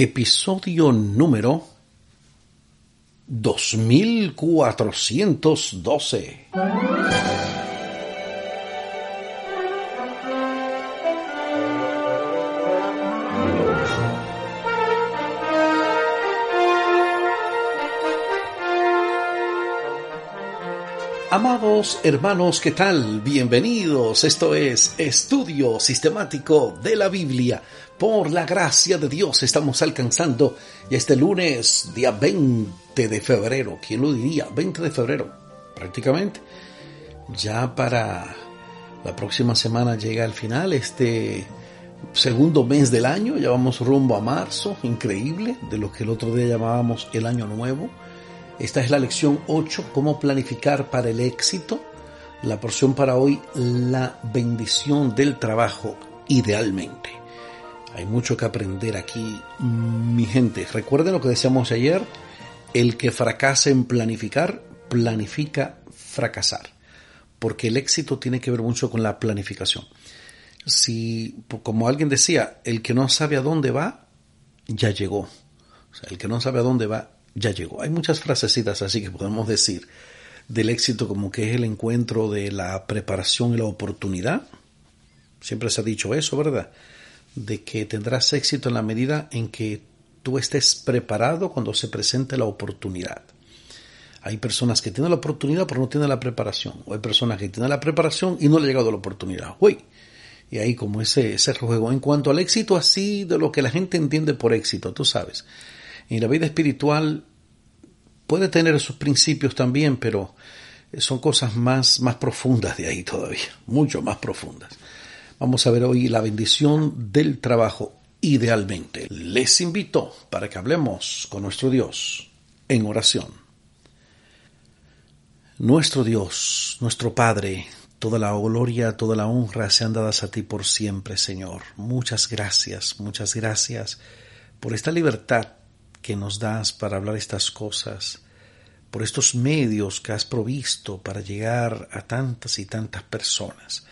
episodio número 2412. Amados hermanos, ¿qué tal? Bienvenidos. Esto es Estudio Sistemático de la Biblia. Por la gracia de Dios estamos alcanzando este lunes, día 20 de febrero. ¿Quién lo diría? 20 de febrero, prácticamente. Ya para la próxima semana llega al final este segundo mes del año. Ya vamos rumbo a marzo, increíble, de lo que el otro día llamábamos el año nuevo esta es la lección 8, cómo planificar para el éxito. La porción para hoy, la bendición del trabajo idealmente. Hay mucho que aprender aquí, mi gente. Recuerden lo que decíamos ayer, el que fracasa en planificar, planifica fracasar. Porque el éxito tiene que ver mucho con la planificación. Si, como alguien decía, el que no sabe a dónde va, ya llegó. O sea, el que no sabe a dónde va, ya llegó. Hay muchas frasecitas así que podemos decir del éxito como que es el encuentro de la preparación y la oportunidad. Siempre se ha dicho eso, ¿verdad? De que tendrás éxito en la medida en que tú estés preparado cuando se presente la oportunidad. Hay personas que tienen la oportunidad pero no tienen la preparación. O hay personas que tienen la preparación y no le ha llegado la oportunidad. Uy. Y ahí como ese, ese juego. En cuanto al éxito así, de lo que la gente entiende por éxito, tú sabes. En la vida espiritual puede tener sus principios también, pero son cosas más, más profundas de ahí todavía, mucho más profundas. Vamos a ver hoy la bendición del trabajo idealmente. Les invito para que hablemos con nuestro Dios en oración. Nuestro Dios, nuestro Padre, toda la gloria, toda la honra sean dadas a ti por siempre, Señor. Muchas gracias, muchas gracias por esta libertad que nos das para hablar estas cosas, por estos medios que has provisto para llegar a tantas y tantas personas.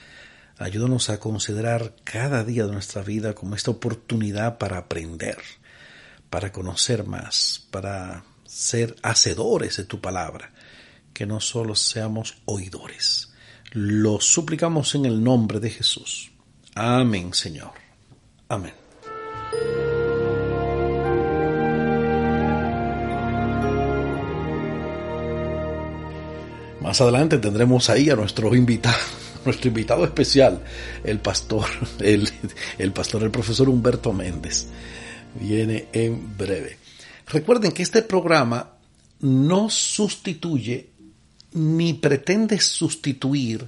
Ayúdanos a considerar cada día de nuestra vida como esta oportunidad para aprender, para conocer más, para ser hacedores de tu palabra, que no solo seamos oidores. Lo suplicamos en el nombre de Jesús. Amén, Señor. Amén. Más adelante tendremos ahí a nuestro invitado, nuestro invitado especial, el pastor, el, el pastor, el profesor Humberto Méndez. Viene en breve. Recuerden que este programa no sustituye ni pretende sustituir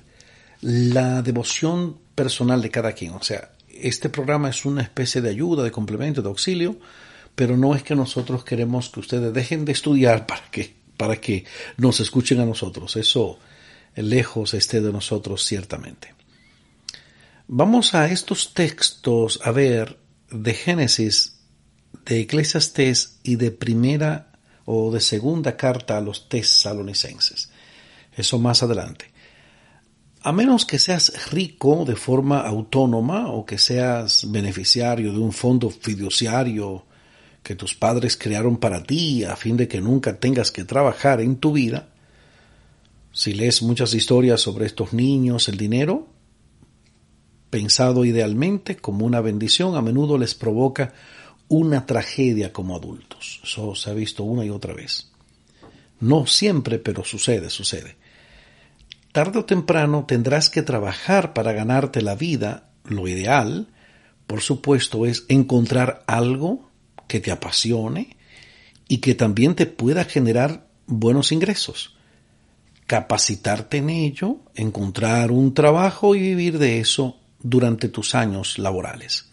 la devoción personal de cada quien. O sea, este programa es una especie de ayuda, de complemento, de auxilio, pero no es que nosotros queremos que ustedes dejen de estudiar para que para que nos escuchen a nosotros. Eso lejos esté de nosotros ciertamente. Vamos a estos textos a ver de Génesis, de Eclesiastés y de primera o de segunda carta a los tesalonicenses. Eso más adelante. A menos que seas rico de forma autónoma o que seas beneficiario de un fondo fiduciario que tus padres crearon para ti a fin de que nunca tengas que trabajar en tu vida, si lees muchas historias sobre estos niños, el dinero, pensado idealmente como una bendición, a menudo les provoca una tragedia como adultos. Eso se ha visto una y otra vez. No siempre, pero sucede, sucede. Tarde o temprano tendrás que trabajar para ganarte la vida. Lo ideal, por supuesto, es encontrar algo que te apasione y que también te pueda generar buenos ingresos. Capacitarte en ello, encontrar un trabajo y vivir de eso durante tus años laborales.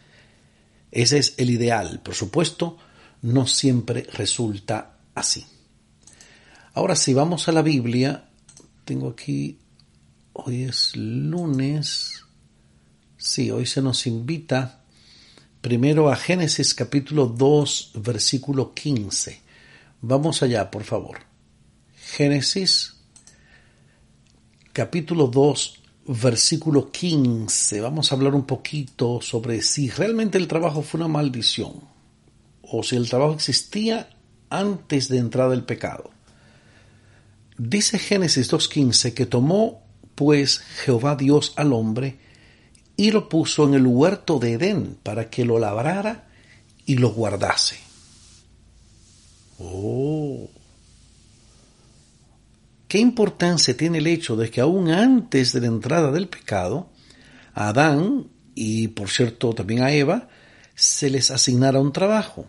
Ese es el ideal. Por supuesto, no siempre resulta así. Ahora, si vamos a la Biblia, tengo aquí, hoy es lunes, sí, hoy se nos invita primero a Génesis capítulo 2, versículo 15. Vamos allá, por favor. Génesis capítulo 2, versículo 15. Vamos a hablar un poquito sobre si realmente el trabajo fue una maldición o si el trabajo existía antes de entrar el pecado. Dice Génesis 2.15 que tomó pues Jehová Dios al hombre y lo puso en el huerto de Edén para que lo labrara y lo guardase. Oh. ¿Qué importancia tiene el hecho de que aún antes de la entrada del pecado, a Adán y por cierto también a Eva, se les asignara un trabajo?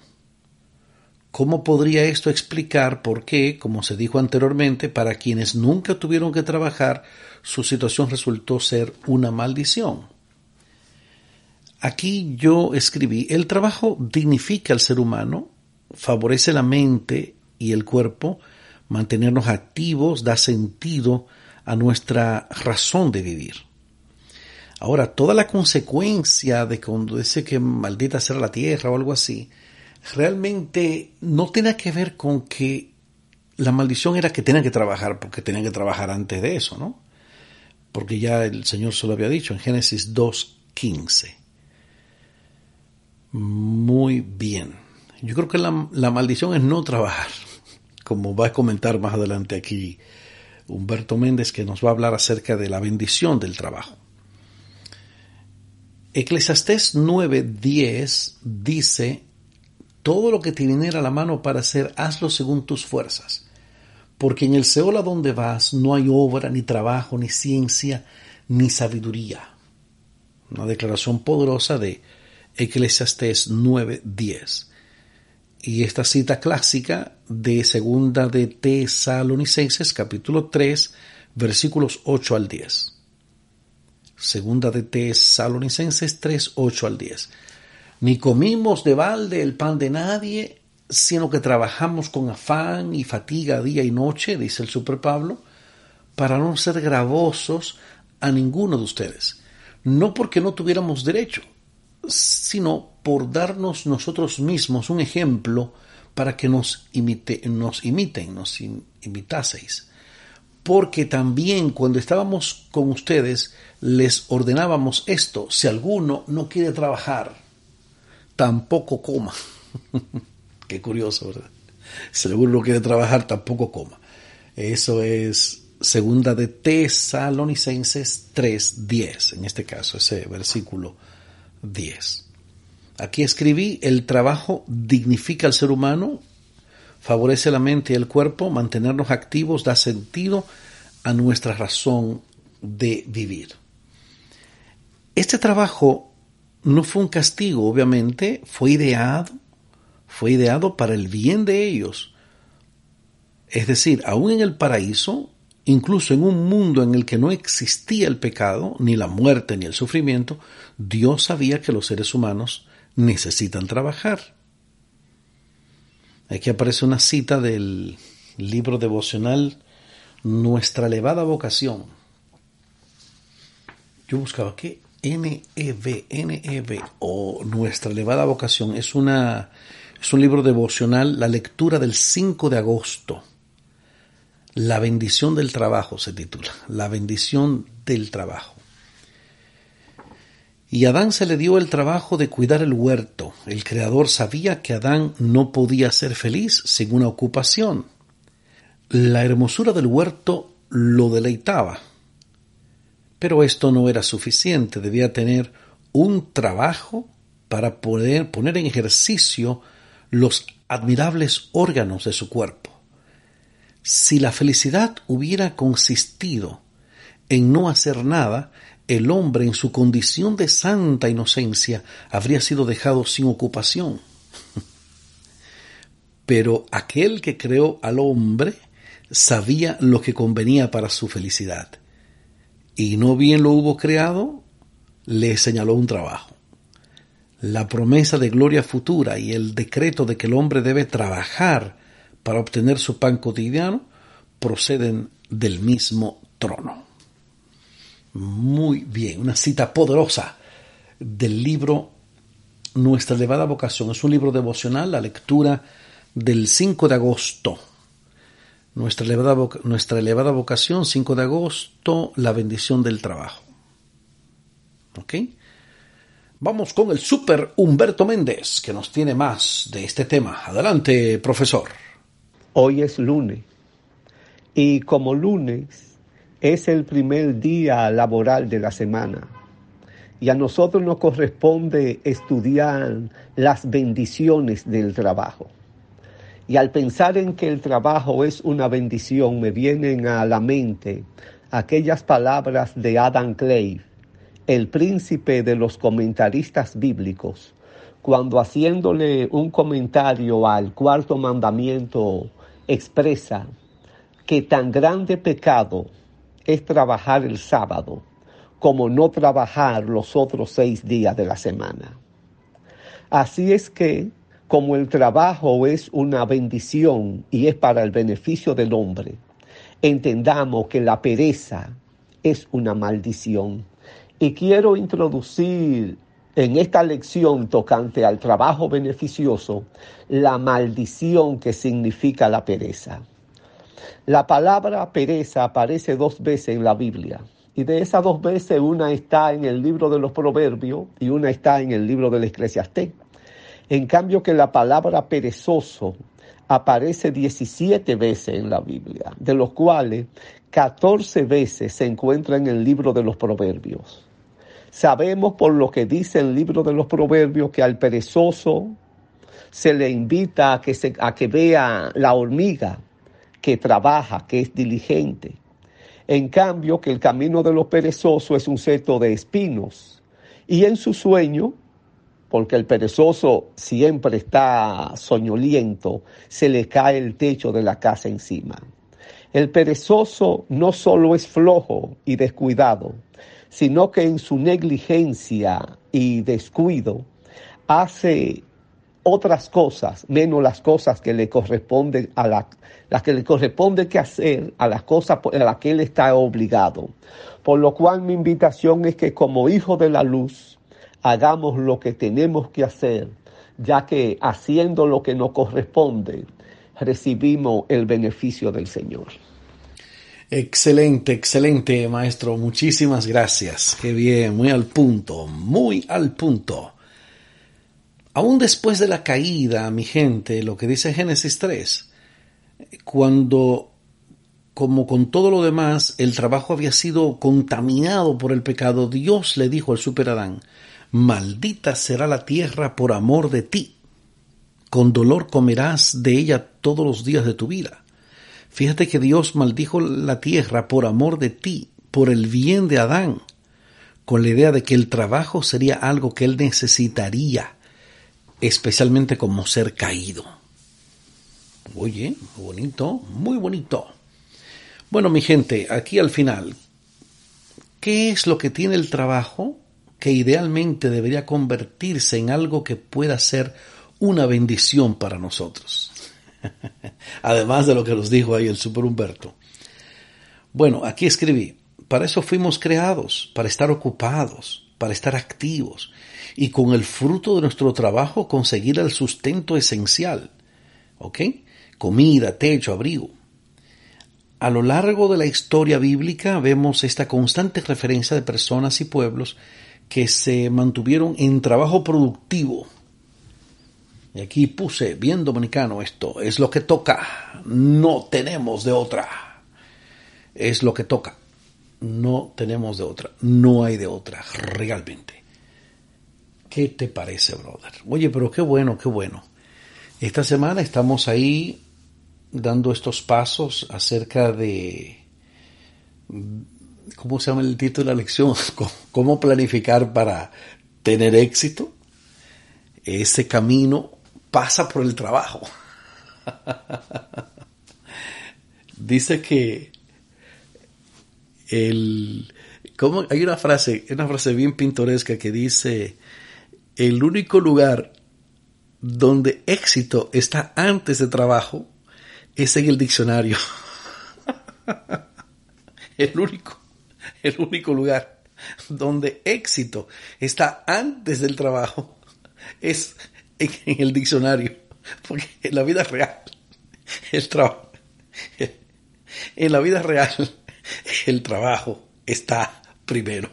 ¿Cómo podría esto explicar por qué, como se dijo anteriormente, para quienes nunca tuvieron que trabajar, su situación resultó ser una maldición? Aquí yo escribí, el trabajo dignifica al ser humano, favorece la mente y el cuerpo, mantenernos activos da sentido a nuestra razón de vivir. Ahora, toda la consecuencia de cuando dice que maldita sea la tierra o algo así, realmente no tiene que ver con que la maldición era que tenían que trabajar, porque tenían que trabajar antes de eso, ¿no? Porque ya el Señor se lo había dicho en Génesis 2.15. Muy bien. Yo creo que la, la maldición es no trabajar como va a comentar más adelante aquí Humberto Méndez, que nos va a hablar acerca de la bendición del trabajo. Eclesiastés 9:10 dice, todo lo que te viniera a la mano para hacer, hazlo según tus fuerzas, porque en el Seol a donde vas no hay obra, ni trabajo, ni ciencia, ni sabiduría. Una declaración poderosa de Eclesiastés 9:10 y esta cita clásica de segunda de Tesalonicenses capítulo 3 versículos 8 al 10. Segunda de Tesalonicenses 3, 8 al 10. Ni comimos de balde el pan de nadie, sino que trabajamos con afán y fatiga día y noche, dice el Super Pablo, para no ser gravosos a ninguno de ustedes. No porque no tuviéramos derecho, sino por darnos nosotros mismos un ejemplo para que nos, imite, nos imiten, nos imitaseis. Porque también cuando estábamos con ustedes les ordenábamos esto, si alguno no quiere trabajar, tampoco coma. Qué curioso, ¿verdad? Si alguno no quiere trabajar, tampoco coma. Eso es segunda de Tesalonicenses 3.10, en este caso, ese versículo 10. Aquí escribí, el trabajo dignifica al ser humano, favorece la mente y el cuerpo, mantenernos activos da sentido a nuestra razón de vivir. Este trabajo no fue un castigo, obviamente, fue ideado, fue ideado para el bien de ellos. Es decir, aún en el paraíso, incluso en un mundo en el que no existía el pecado, ni la muerte, ni el sufrimiento, Dios sabía que los seres humanos necesitan trabajar. Aquí aparece una cita del libro devocional Nuestra elevada vocación. Yo buscaba que NEV, NEV o Nuestra elevada vocación es una es un libro devocional, la lectura del 5 de agosto. La bendición del trabajo se titula, La bendición del trabajo. Y Adán se le dio el trabajo de cuidar el huerto. El Creador sabía que Adán no podía ser feliz sin una ocupación. La hermosura del huerto lo deleitaba. Pero esto no era suficiente, debía tener un trabajo para poder poner en ejercicio los admirables órganos de su cuerpo. Si la felicidad hubiera consistido en no hacer nada, el hombre en su condición de santa inocencia habría sido dejado sin ocupación. Pero aquel que creó al hombre sabía lo que convenía para su felicidad. Y no bien lo hubo creado, le señaló un trabajo. la promesa de gloria futura y el decreto de que el hombre debe trabajar para obtener su pan cotidiano proceden del mismo trono. Muy bien, una cita poderosa del libro Nuestra elevada vocación. Es un libro devocional, la lectura del 5 de agosto. Nuestra elevada, nuestra elevada vocación, 5 de agosto, la bendición del trabajo. ¿Ok? Vamos con el super Humberto Méndez, que nos tiene más de este tema. Adelante, profesor. Hoy es lunes. Y como lunes es el primer día laboral de la semana. Y a nosotros nos corresponde estudiar las bendiciones del trabajo. Y al pensar en que el trabajo es una bendición, me vienen a la mente aquellas palabras de Adam Clay, el príncipe de los comentaristas bíblicos, cuando haciéndole un comentario al cuarto mandamiento expresa que tan grande pecado es trabajar el sábado como no trabajar los otros seis días de la semana. Así es que, como el trabajo es una bendición y es para el beneficio del hombre, entendamos que la pereza es una maldición y quiero introducir en esta lección tocante al trabajo beneficioso la maldición que significa la pereza. La palabra pereza aparece dos veces en la Biblia. Y de esas dos veces una está en el libro de los Proverbios y una está en el libro del Eclesiastés. En cambio que la palabra perezoso aparece 17 veces en la Biblia, de los cuales 14 veces se encuentra en el libro de los Proverbios. Sabemos por lo que dice el libro de los proverbios que al perezoso se le invita a que, vea la hormiga que trabaja, que es diligente. En cambio, que el camino de los perezosos es un seto de espinos. Y en su sueño, porque el perezoso siempre está soñoliento, se le cae el techo de la casa encima. El perezoso no solo es flojo y descuidado, sino que en su negligencia y descuido hace otras cosas, menos las cosas que le corresponden a la, las que le corresponde que hacer, a las cosas a las que él está obligado. Por lo cual mi invitación es que como hijo de la luz hagamos lo que tenemos que hacer, ya que haciendo lo que nos corresponde, recibimos el beneficio del Señor. Excelente, excelente, maestro. Muchísimas gracias. Qué bien, muy al punto, muy al punto. Aún después de la caída, mi gente, lo que dice Génesis 3, cuando, como con todo lo demás, el trabajo había sido contaminado por el pecado, Dios le dijo al superadán, maldita será la tierra por amor de ti, con dolor comerás de ella todos los días de tu vida Fíjate que Dios maldijo la tierra por amor de ti, por el bien de Adán, con la idea de que el trabajo sería algo que él necesitaría, especialmente como ser caído. Oye, bonito, muy bonito. Bueno, mi gente, aquí al final, ¿qué es lo que tiene el trabajo que idealmente debería convertirse en algo que pueda ser una bendición para nosotros? Además de lo que nos dijo ahí el Super Humberto. Bueno, aquí escribí, para eso fuimos creados, para estar ocupados, para estar activos y con el fruto de nuestro trabajo conseguir el sustento esencial. ¿Ok? Comida, techo, abrigo. A lo largo de la historia bíblica vemos esta constante referencia de personas y pueblos que se mantuvieron en trabajo productivo y aquí puse bien dominicano esto, es lo que toca, no tenemos de otra. Es lo que toca, no tenemos de otra, no hay de otra, realmente. ¿Qué te parece, brother? Oye, pero qué bueno, qué bueno. Esta semana estamos ahí dando estos pasos acerca de, ¿cómo se llama el título de la lección? ¿Cómo planificar para tener éxito? Ese camino pasa por el trabajo. Dice que el, ¿cómo? hay una frase, una frase bien pintoresca que dice, el único lugar donde éxito está antes de trabajo es en el diccionario. el único, el único lugar donde éxito está antes del trabajo es en, el diccionario. Porque en la vida real, el trabajo, en la vida real, el trabajo está primero.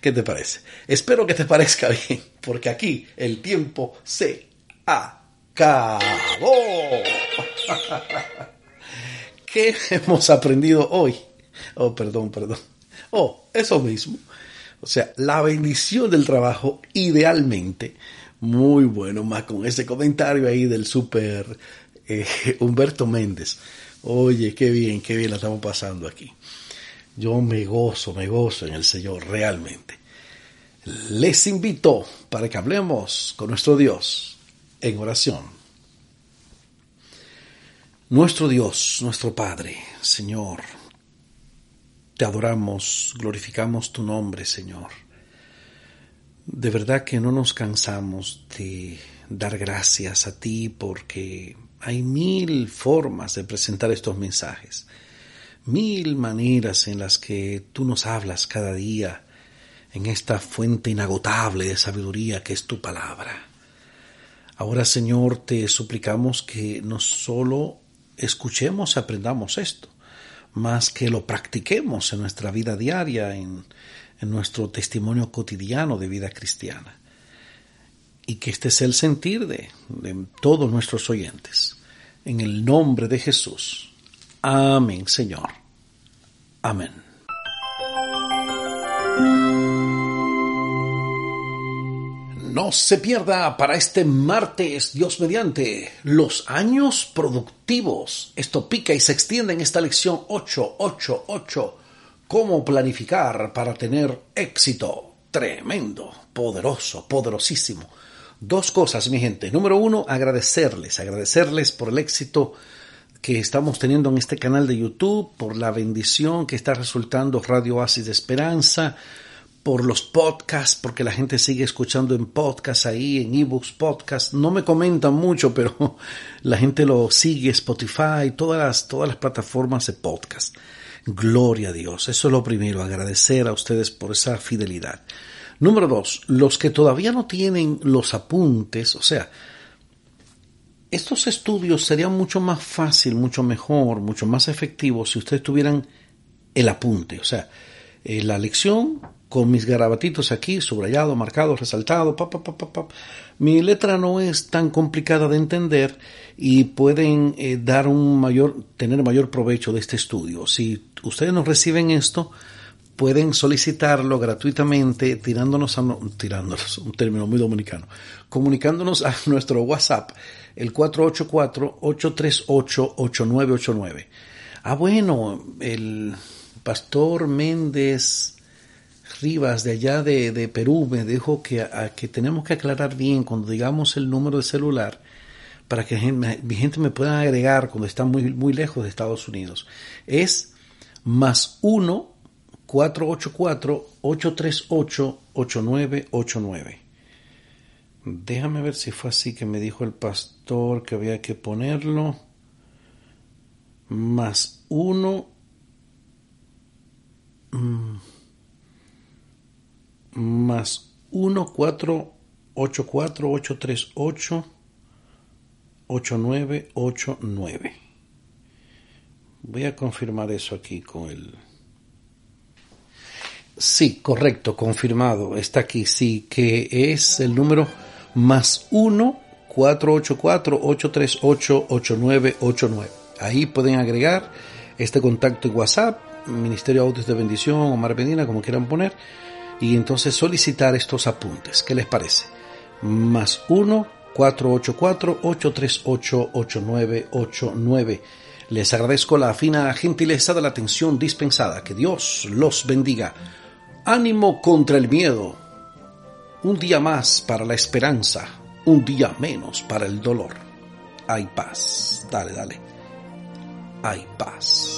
¿Qué te parece? Espero que te parezca bien, porque aquí el tiempo se acabó. ¿Qué hemos aprendido hoy? Oh, perdón, perdón. Oh, eso mismo. O sea, la bendición del trabajo idealmente. Muy bueno, más con ese comentario ahí del super eh, Humberto Méndez. Oye, qué bien, qué bien la estamos pasando aquí. Yo me gozo, me gozo en el Señor, realmente. Les invito para que hablemos con nuestro Dios en oración. Nuestro Dios, nuestro Padre, Señor, te adoramos, glorificamos tu nombre, Señor. De verdad que no nos cansamos de dar gracias a ti porque hay mil formas de presentar estos mensajes, mil maneras en las que tú nos hablas cada día en esta fuente inagotable de sabiduría que es tu palabra. Ahora, Señor, te suplicamos que no solo escuchemos y aprendamos esto, más que lo practiquemos en nuestra vida diaria, en, en nuestro testimonio cotidiano de vida cristiana. Y que este sea el sentir de, de todos nuestros oyentes. En el nombre de Jesús. Amén, Señor. Amén. No se pierda para este martes, Dios mediante, los años productivos. Esto pica y se extiende en esta lección 888. Cómo planificar para tener éxito. Tremendo, poderoso, poderosísimo. Dos cosas, mi gente. Número uno, agradecerles, agradecerles por el éxito que estamos teniendo en este canal de YouTube, por la bendición que está resultando Radio Oasis de Esperanza, por los podcasts, porque la gente sigue escuchando en podcasts ahí, en ebooks, podcasts. No me comentan mucho, pero la gente lo sigue, Spotify, todas las, todas las plataformas de podcast. Gloria a Dios. Eso es lo primero, agradecer a ustedes por esa fidelidad. Número dos, los que todavía no tienen los apuntes, o sea, estos estudios serían mucho más fácil, mucho mejor, mucho más efectivos si ustedes tuvieran el apunte, o sea, eh, la lección con mis garabatitos aquí, subrayado, marcado, resaltado, pa, pa, pa, Mi letra no es tan complicada de entender y pueden eh, dar un mayor, tener mayor provecho de este estudio. Si ustedes nos reciben esto, pueden solicitarlo gratuitamente tirándonos a, tirándonos, un término muy dominicano, comunicándonos a nuestro WhatsApp, el 484-838-8989. Ah, bueno, el pastor Méndez Rivas de allá de, Perú me dijo que, que tenemos que aclarar bien cuando digamos el número de celular para que mi gente me pueda agregar cuando está muy, muy lejos de Estados Unidos. Es más 1 484 838 8989. Déjame ver si fue así que me dijo el pastor que había que ponerlo. Más 1 más 1 4 8 4 8 3 8 8 9 8 9 voy a confirmar eso aquí con el sí correcto confirmado está aquí sí que es el número más 1 4 8 4 8 3 8 8 9 8 9 ahí pueden agregar este contacto en WhatsApp Ministerio de Autos de Bendición o Mar como quieran poner y entonces solicitar estos apuntes. ¿Qué les parece? Más 1 484 838 8989. Les agradezco la fina gentileza de la atención dispensada. Que Dios los bendiga. Ánimo contra el miedo. Un día más para la esperanza. Un día menos para el dolor. Hay paz. Dale, dale. Hay paz.